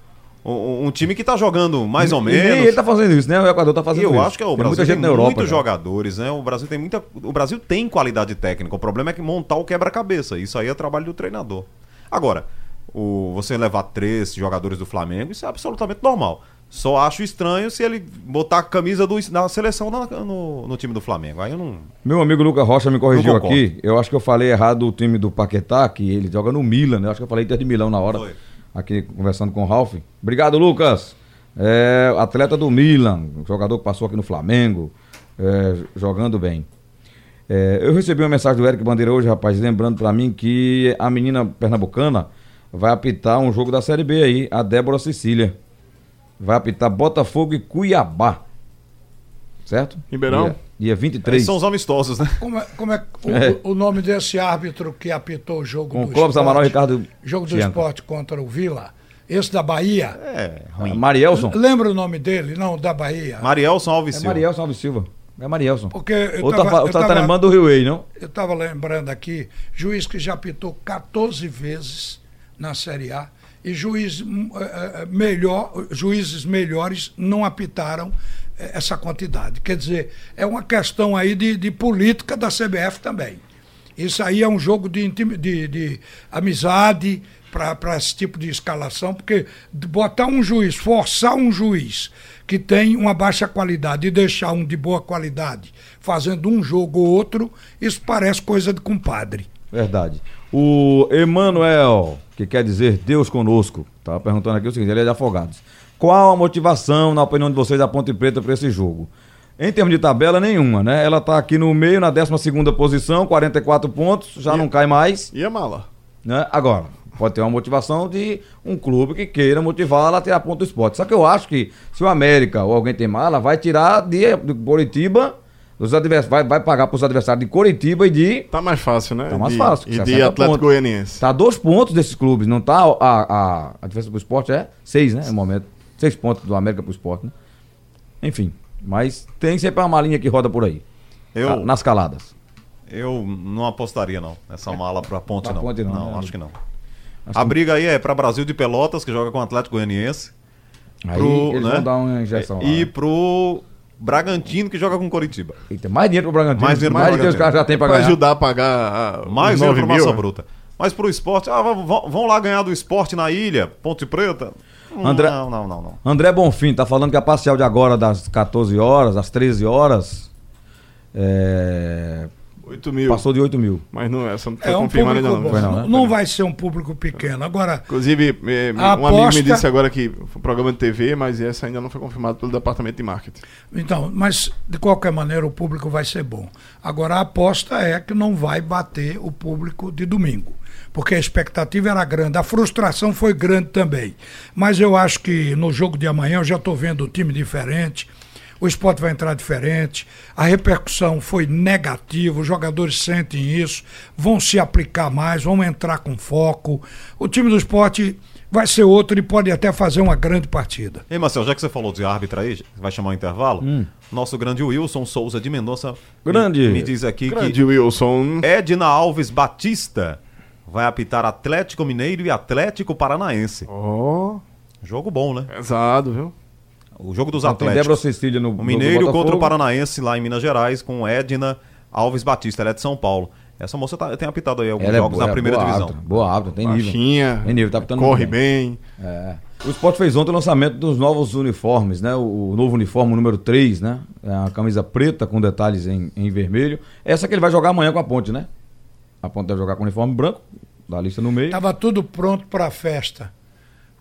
um, um time que tá jogando mais ou E menos. ele tá fazendo isso, né? O Equador tá E fazendo eu isso. acho que é o Tem Brasil tem Europa. muitos cara. jogadores, né? O Brasil tem muita, o Brasil tem qualidade técnica. O problema é que montar o quebra-cabeça. Isso aí é trabalho do treinador. Agora, o, você levar três jogadores do Flamengo, isso é absolutamente normal. Só acho estranho se ele botar a camisa do, da seleção na- no, no time do Flamengo. Aí eu não. Meu amigo Lucas Rocha me corrigiu Eu aqui. Eu acho que eu falei errado o time do Paquetá, que ele joga no Milan, né? Eu acho que eu falei Inter de Milão na hora. Foi. Aqui conversando com o Ralf. Obrigado, Lucas. É, atleta do Milan, jogador que passou aqui no Flamengo, é, jogando bem. É, eu recebi uma mensagem do Eric Bandeira hoje, rapaz, lembrando pra mim que a menina pernambucana vai apitar um jogo da Série B aí, a Débora Cecília. Vai apitar Botafogo e Cuiabá. Certo? Ribeirão? Dia, dia 23. São os amistosos, né? Como é, como é o, É. o nome desse árbitro que apitou o jogo Com do Clóvis esporte? Amaral Ricardo Jogo do esporte contra o Vila. esse da Bahia. É, ruim. Marielson. Lembra o nome dele? Não, da Bahia. Marielson Alves É Silva. Marielson Alves Silva. É Marielson. Porque eu Ou tá, tava- fa- eu ou tá, tá lembrando do Rio Way, não? Eu estava lembrando aqui, juiz que já apitou 14 vezes na Série A e juiz, hum, eh, eh, melhor, juízes melhores não apitaram eh, essa quantidade. Quer dizer, é uma questão aí de, de política da CBF também. Isso aí é um jogo de, de, de amizade para esse tipo de escalação, porque botar um juiz, forçar um juiz que tem uma baixa qualidade e deixar um de boa qualidade fazendo um jogo ou outro, isso parece coisa de compadre. Verdade. O Emanuel, que quer dizer Deus conosco, tá perguntando aqui o seguinte, ele é de Afogados. Qual a motivação, na opinião de vocês, da Ponte Preta para esse jogo? Em termos de tabela, nenhuma, né? Ela tá aqui no meio, na 12 segunda posição, 44 pontos, já não cai mais, E a mala? né? Agora, pode ter uma motivação de um clube que queira motivá-la a tirar ponto do esporte. Só que eu acho que se o América ou alguém tem mala, vai tirar de, de Coritiba, dos advers, vai, vai pagar para os adversários de Coritiba e de Tá mais fácil, né? Tá mais De- fácil, E de 60 Atlético pontos. Goianiense. Tá dois pontos desses clubes, não tá? A, a, a diferença pro esporte é seis, né? No momento. Seis pontos do América pro esporte, né? Enfim. Mas tem sempre uma malinha que roda por aí. Eu, Tá, nas caladas. eu não apostaria, não, nessa mala pra ponte, Pra não. Ponte, não, né? acho que não. Acho A que- briga aí é pra Brasil de Pelotas, que joga com o Atlético Goianiense. Aí pro, eles né? vão dar uma injeção lá. E né? pro Bragantino, que joga com Coritiba. E tem mais dinheiro pro Bragantino. Mais dinheiro pro mais os Bragantino. caras já tem pra Pra ajudar a pagar a, Mais os dinheiro 9 pro. Massa né? Bruta. Mas pro esporte, ah, vão lá ganhar do esporte na ilha, Ponte Preta. André- Não, não, não, não. André Bonfim tá falando que a parcial de agora, das 14 horas, às 13 horas, é, 8 mil. passou de 8 mil. Mas não, essa não foi É um confirmada público ainda bom. não. Foi não, Não, né? não vai ser um público pequeno. Agora, Inclusive, A um amigo me aposta- disse agora que foi um programa de TV, mas essa ainda não foi confirmada pelo departamento de marketing. Então, mas de qualquer maneira o público vai ser bom. Agora a aposta é que não vai bater o público de domingo, porque a expectativa era grande, a frustração foi grande também. Mas eu acho que no jogo de amanhã eu já estou vendo o time diferente. O esporte vai entrar diferente, a repercussão foi negativa, os jogadores sentem isso, vão se aplicar mais, vão entrar com foco. O time do esporte vai ser outro e pode até fazer uma grande partida. Ei, Marcelo, já que você falou de árbitra aí, vai chamar o intervalo, nosso grande Wilson Souza de Mendonça me- Grande. me, diz aqui Grande Wilson. que Edna Alves Batista vai apitar Atlético Mineiro e Atlético Paranaense. Ó, Jogo bom, né? pesado, viu? O jogo dos Débora Atléticos. Cecília no O Mineiro contra o Paranaense lá em Minas Gerais com Edna Alves Batista, ela é de São Paulo. Essa moça tá- tem apitado aí alguns Ela é jogos boa, na primeira boa divisão. árbitra, boa árbitra, tem nível. Baixinha. Tem nível, tá apitando Corre muito bem. É. O Sport fez ontem o lançamento dos novos uniformes, né? O, o novo uniforme número 3, né? É a camisa preta com detalhes em, em vermelho. Essa que ele vai jogar amanhã com a Ponte, né? A Ponte deve jogar com o uniforme branco, da lista no meio. Estava tudo pronto para a festa.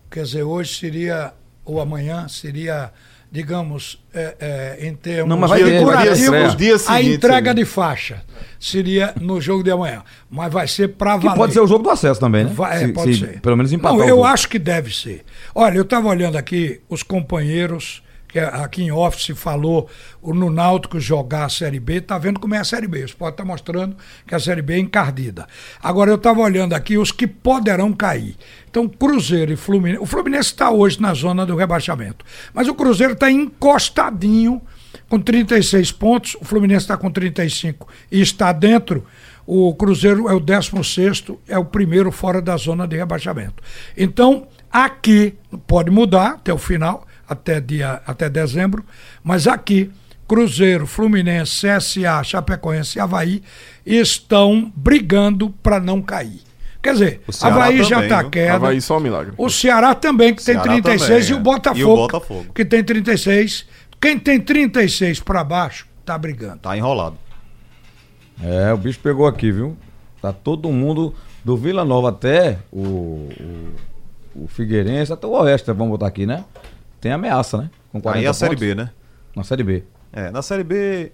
Quer dizer, hoje seria, ou amanhã seria, digamos, é, é, em termos Não, mas vai ter, vai ter decorativos, estreia. Os dias a entrega de faixa seria no jogo de amanhã. Mas vai ser para Que valer. pode ser o jogo do acesso também, né? Vai, é, Se- pode se ser. Pelo menos empatar Não, eu jogo. acho que deve ser. Olha, eu estava olhando aqui os companheiros, aqui em office falou no Náutico jogar a Série B, tá vendo como é a Série B. O Sport está mostrando que a Série B é encardida. Agora, eu estava olhando aqui os que poderão cair. Então, Cruzeiro e Fluminense. O Fluminense está hoje na zona do rebaixamento. Mas o Cruzeiro está encostadinho com 36 pontos, o Fluminense está com 35 e está dentro. O Cruzeiro é o 16, é o primeiro fora da zona de rebaixamento. Então, aqui pode mudar até o final, até, dia, até dezembro, mas aqui, Cruzeiro, Fluminense, CSA, Chapecoense e Havaí estão brigando para não cair. Quer dizer, O Havaí já está queda. Havaí só um milagre. O Ceará também, que tem Ceará 36, também, e, o é. Botafogo, E o Botafogo. que tem 36. Quem tem 36 para baixo, tá brigando. Tá enrolado. É, o bicho pegou aqui, viu? Tá todo mundo, do Vila Nova até o, o, o Figueirense, até o Oeste, vamos botar aqui, né? Tem ameaça, né? Com 40 Aí é a Série pontos. B, né? Na Série B. É, na Série B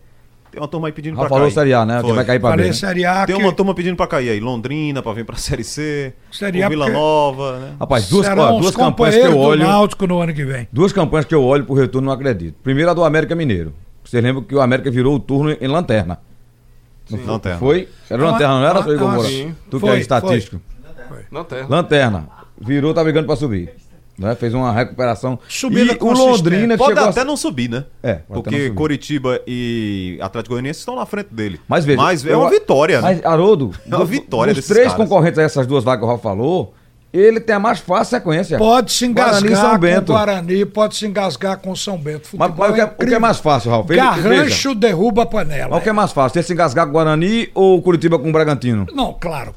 tem uma turma aí pedindo Já pra falou cair. Série A, né? Foi. Que vai cair pra B. Falei né? Série A, Tem que uma turma pedindo pra cair aí. Londrina pra vir pra Série C. Série A Vila porque- Nova, né? Rapaz, duas, serão ó, os duas campanhas que eu olho. Náutico no ano que vem. Duas campanhas que eu olho pro retorno não acredito. Primeiro a do América Mineiro. Vocês lembram que o América virou o turno em lanterna. Não foi? Lanterna. Foi? Era lanterna, não era, uma- seu Igor uma- Moura? sim. Tu que Foi, é estatístico. Não terra. Lanterna. Virou, tá brigando pra subir. Né? Fez uma recuperação. Subida e o. Londrina que Pode chegou a- até não subir, né? É, pode até não Porque subir. Coritiba e Atlético Goianiense estão na frente dele. Mas veja. é uma eu- vitória, né? Mas, Haroldo, É uma vitória dos desses três caras. concorrentes a essas duas vagas que o Rafa falou, ele tem a mais fácil sequência. Pode se Guarani engasgar com o. Guarani, pode se engasgar com o São Bento. Mas, Futebol mas o, que é, o incrível. que é mais fácil, Ralf? Ele- Garrancho derruba a panela. Mas o que é mais fácil? Ter se engasgar com o Guarani ou o Curitiba com o Bragantino? Não, claro,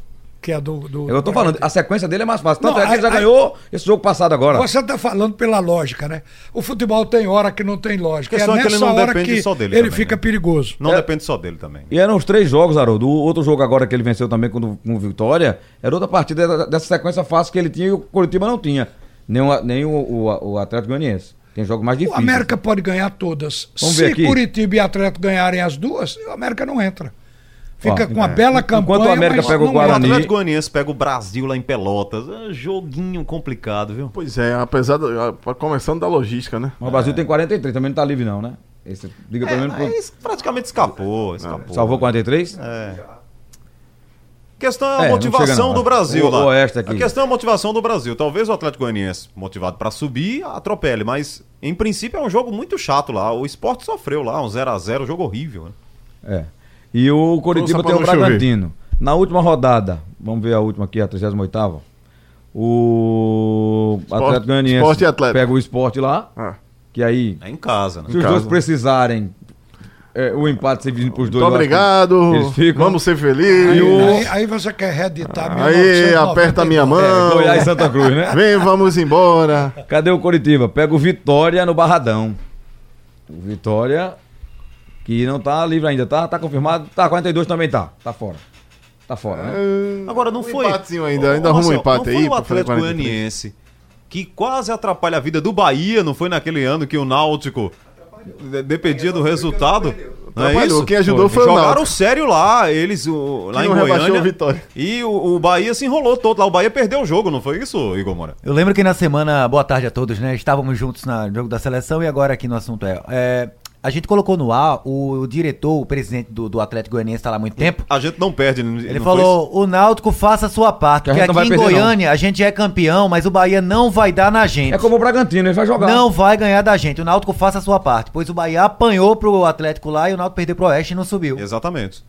que é do... do Eu tô falando, a sequência dele é mais fácil. Tanto Não, é que ele já ganhou esse jogo passado agora. Você está falando pela lógica, né? O futebol tem hora que não tem lógica. A questão é é que nessa ele não hora depende que só dele ele também, fica né? perigoso. Não É. depende só dele também. E eram os três jogos, Haroldo. O outro jogo agora que ele venceu também com, com o Vitória, era outra partida da- dessa sequência fácil que ele tinha e o Curitiba não tinha. Nem o, nem o, o, o Atlético Goianiense. Tem jogos mais O difíceis. América pode ganhar todas. Vamos Se ver aqui. Curitiba e Atlético ganharem as duas, o América não entra. Fica Ó, com uma é. bela Enquanto campanha. o América mas pega o O Guarani- entra. Atlético Goianiense pega o Brasil lá em Pelotas. É um joguinho complicado, viu? Pois é, apesar da. a- Começando da logística, né? Mas o Brasil tem 43, também não tá livre não, né? Esse, diga pelo menos. pro- praticamente escapou. escapou. Salvou 43? É. A questão é a É, motivação não. do Brasil O- lá. o Oeste aqui. A questão é a motivação do Brasil. Talvez o Atlético Goianiense, motivado pra subir, atropele, mas em princípio é um jogo muito chato lá. O esporte sofreu lá, um 0 a 0 jogo horrível. Né? É. E o Coritiba tem o. Bragantino. Na última rodada, vamos ver a última aqui, a 38 O Atlético Goianiense Sport e Atlético. pega o esporte lá, Ah. que aí, É em casa, né? se os casa. dois precisarem, é, o empate servindo pros dois. Muito obrigado. Eles ficam. Vamos ser Aí, felizes. aí- aí você quer reeditar Aí, aperta a minha mão. É, Goiás e Santa Cruz, né? Vem, vamos embora. Cadê o Coritiba? Pega o Vitória no Barradão. O Vitória, que não tá livre ainda, tá? Tá confirmado? Tá, 42 também tá. Tá fora. Tá fora, né? Agora não Um foi. empatezinho ainda, ainda arruma um empate não aí Foi o Atlético 43. Goianiense que quase atrapalha a vida do Bahia, não foi naquele ano que o Náutico de- dependia do resultado? Não é isso? Quem ajudou foi o Jogaram sério lá, eles o, lá em Goiânia. Vitória. E o, o Bahia se enrolou todo lá. O Bahia perdeu o jogo, não foi isso, Igor Moura? Eu lembro que na semana, boa tarde a todos, né? Estávamos juntos no jogo da seleção e agora aqui no assunto é. é, a gente colocou no ar o, diretor, o presidente do, do Atlético Goianiense, está lá há muito tempo. A gente não perde. não- Ele não falou: o Náutico faça a sua parte, Que porque não aqui em perder, não. Goiânia a gente é campeão, mas o Bahia não vai dar na gente. É como o Bragantino, ele vai jogar. Não vai ganhar da gente. O Náutico faça a sua parte. Pois o Bahia apanhou pro Atlético lá e o Náutico perdeu pro Oeste e não subiu. Exatamente.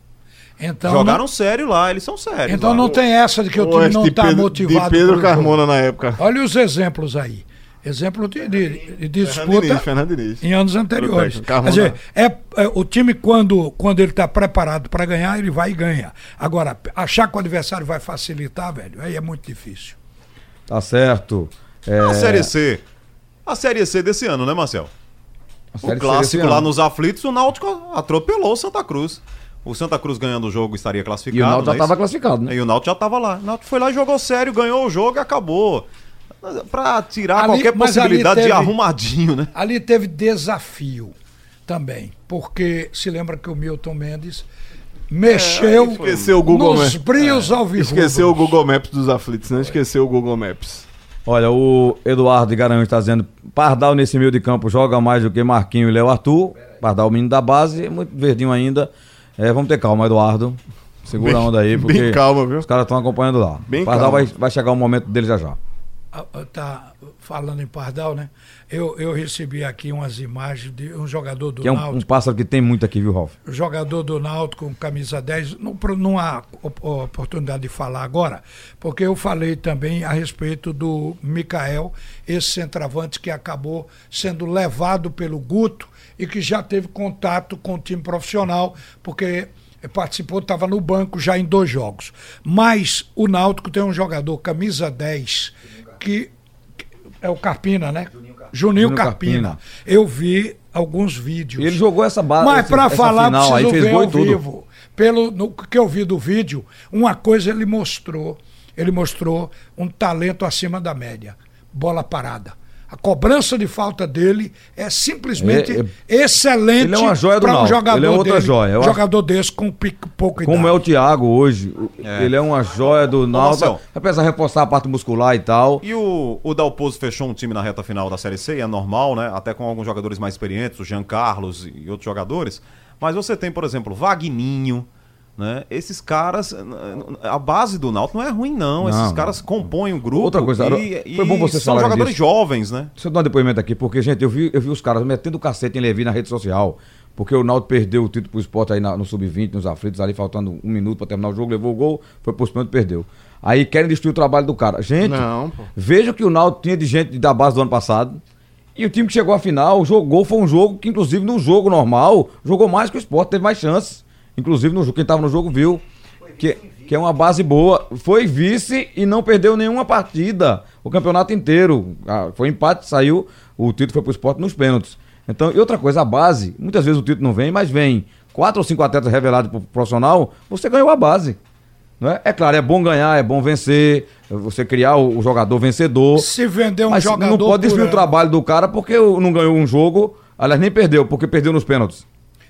Então, Jogaram não, sério lá, eles são sérios. então lá. não tem essa de que o time Oeste não está motivado. De Pedro jogo. Carmona na época. Olha os exemplos aí. Exemplo de, de, de disputa Diniz, Fernando Diniz. em anos anteriores. Quer dizer, é, é, o time, quando, quando ele está preparado para ganhar, ele vai e ganha. Agora, achar que o adversário vai facilitar, velho, aí é muito difícil. Tá certo. É, A Série C. A Série C desse ano, né, Marcel? a Série O C clássico lá ano. nos aflitos, o Náutico atropelou o Santa Cruz. O Santa Cruz ganhando o jogo estaria classificado. E o Náutico já não é tava isso? classificado, né? E o Náutico já tava lá. O Náutico foi lá, jogou sério, ganhou o jogo e acabou. Pra tirar Ali- qualquer possibilidade de teve- arrumadinho, né? Ali teve desafio também, porque se lembra que o Milton Mendes mexeu Esqueceu o Google nos Maps. brios ao vivo. Esqueceu o Google Maps dos aflitos, né? Esqueceu o Google Maps. Olha, o Eduardo de Garanhuns está dizendo: Pardal nesse meio de campo joga mais do que Marquinho e Léo Arthur. Pardal, menino da base, muito verdinho ainda. É, vamos ter calma, Eduardo. Segura a Bem- onda aí, bem porque calma, viu? os caras estão acompanhando lá. Bem Pardal calma. vai, vai chegar o momento dele já já. Tá falando em Pardal, né? Eu, eu recebi aqui umas imagens de um jogador do Que é um, um Náutico. pássaro que tem muito aqui, viu, Ralf? jogador do Náutico com camisa 10, não, não há op- oportunidade de falar agora, porque eu falei também a respeito do Mikael, esse centroavante que acabou sendo levado pelo Guto e que já teve contato com o time profissional, porque participou, estava no banco já em dois jogos. Mas o Náutico tem um jogador, camisa 10, que é o Carpina, né? Juninho, Juninho Carpina. Carpina. Eu vi alguns vídeos. Ele jogou essa base. Mas para falar, final aí, preciso fez ver gol ao tudo. vivo. Pelo no que eu vi do vídeo, uma coisa ele mostrou. Ele mostrou um talento acima da média. Bola parada. A cobrança de falta dele é simplesmente É, excelente ele é uma joia do para um Náutico. jogador Ele é outra dele, joia. Eu acho- jogador desse com pico, pouco Como é o Thiago hoje, É. ele é uma joia do Náutico. Vai precisar reforçar a parte muscular e tal. E o, o Dalpozo fechou um time na reta final da Série C, e é normal, né? Até com alguns jogadores mais experientes, o Jean Carlos e outros jogadores. Mas você tem, por exemplo, Vagninho, Né? Esses caras, a base do Náutico não é ruim não, Não, esses não. caras compõem o grupo Outra coisa, e, foi bom você são jogadores disso. jovens, né? Deixa eu dar um depoimento aqui, porque, gente, eu vi, eu vi os caras metendo o cacete em Levi na rede social. Porque o Náutico perdeu o título pro esporte aí na- no Sub-20, nos aflitos, ali faltando um minuto pra terminar o jogo, levou o gol, foi pro e perdeu. Aí querem destruir o trabalho do cara. Gente, Não, veja que o Náutico tinha de gente da base do ano passado. E o time que chegou à final jogou, foi um jogo que, inclusive, no jogo normal, jogou mais que o esporte, teve mais chances. Inclusive, no, quem tava no jogo viu. Que, que é uma base boa. Foi vice e não perdeu nenhuma partida. O campeonato inteiro. Ah, foi empate, saiu. O título foi pro esporte nos pênaltis. Então, e outra coisa, a base, muitas vezes o título não vem, mas vem. Quatro ou cinco atletas revelados pro profissional, você ganhou a base. É? é claro, é bom ganhar, é bom vencer, você criar o, o jogador vencedor. Se vender um mas jogador. não pode destruir o trabalho do cara porque o- não ganhou um jogo, aliás, nem perdeu, porque perdeu nos pênaltis.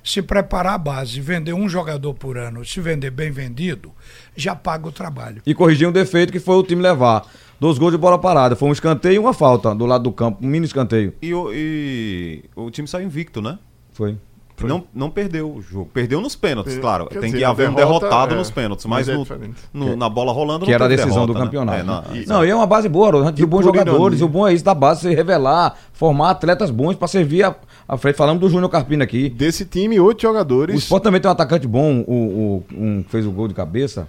Se preparar a base, vender um jogador por ano, se vender bem vendido, já paga o trabalho. E corrigir um defeito que foi o time levar. Dois gols de bola parada. Foi um escanteio e uma falta do lado do campo. Um mini escanteio. E, o- e o time saiu invicto, né? Foi. Não, não perdeu o jogo. Perdeu nos pênaltis, Per- claro. quer Tem dizer, que haver um derrota, derrotado é, nos pênaltis. mas Mas é no- na bola rolando Que não era a decisão derrota, do né? campeonato. É, na- né? exato. não, e é uma base boa, gente viu bons jogadores. ironia. O bom é isso da base, se revelar, formar atletas bons pra servir a, a frente. Falamos do Júnior Carpino aqui. Desse time, oito jogadores. O Sport também tem um atacante bom, o, o- um que fez o gol de cabeça.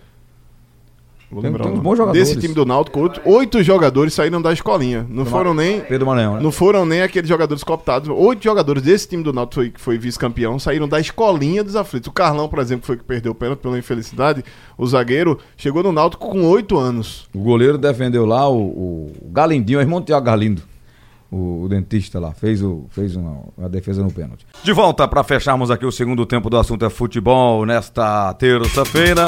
Vou tem- lembrar tem o uns bons jogadores. Desse time do Náutico, oito, oito jogadores saíram da escolinha. Não foram nem. Pedro Maranhão, né? Não foram nem aqueles jogadores cooptados. Oito jogadores desse time do Náutico foi, que foi vice-campeão saíram da escolinha dos aflitos. O Carlão, por exemplo, foi que perdeu o pênalti pela infelicidade. O zagueiro chegou no Náutico com oito anos. O goleiro defendeu lá, o, o Galindinho, o irmão do Thiago Galindo. O, o dentista lá, fez, o, fez uma, uma defesa no pênalti. De volta para fecharmos aqui o segundo tempo do assunto é futebol nesta terça-feira.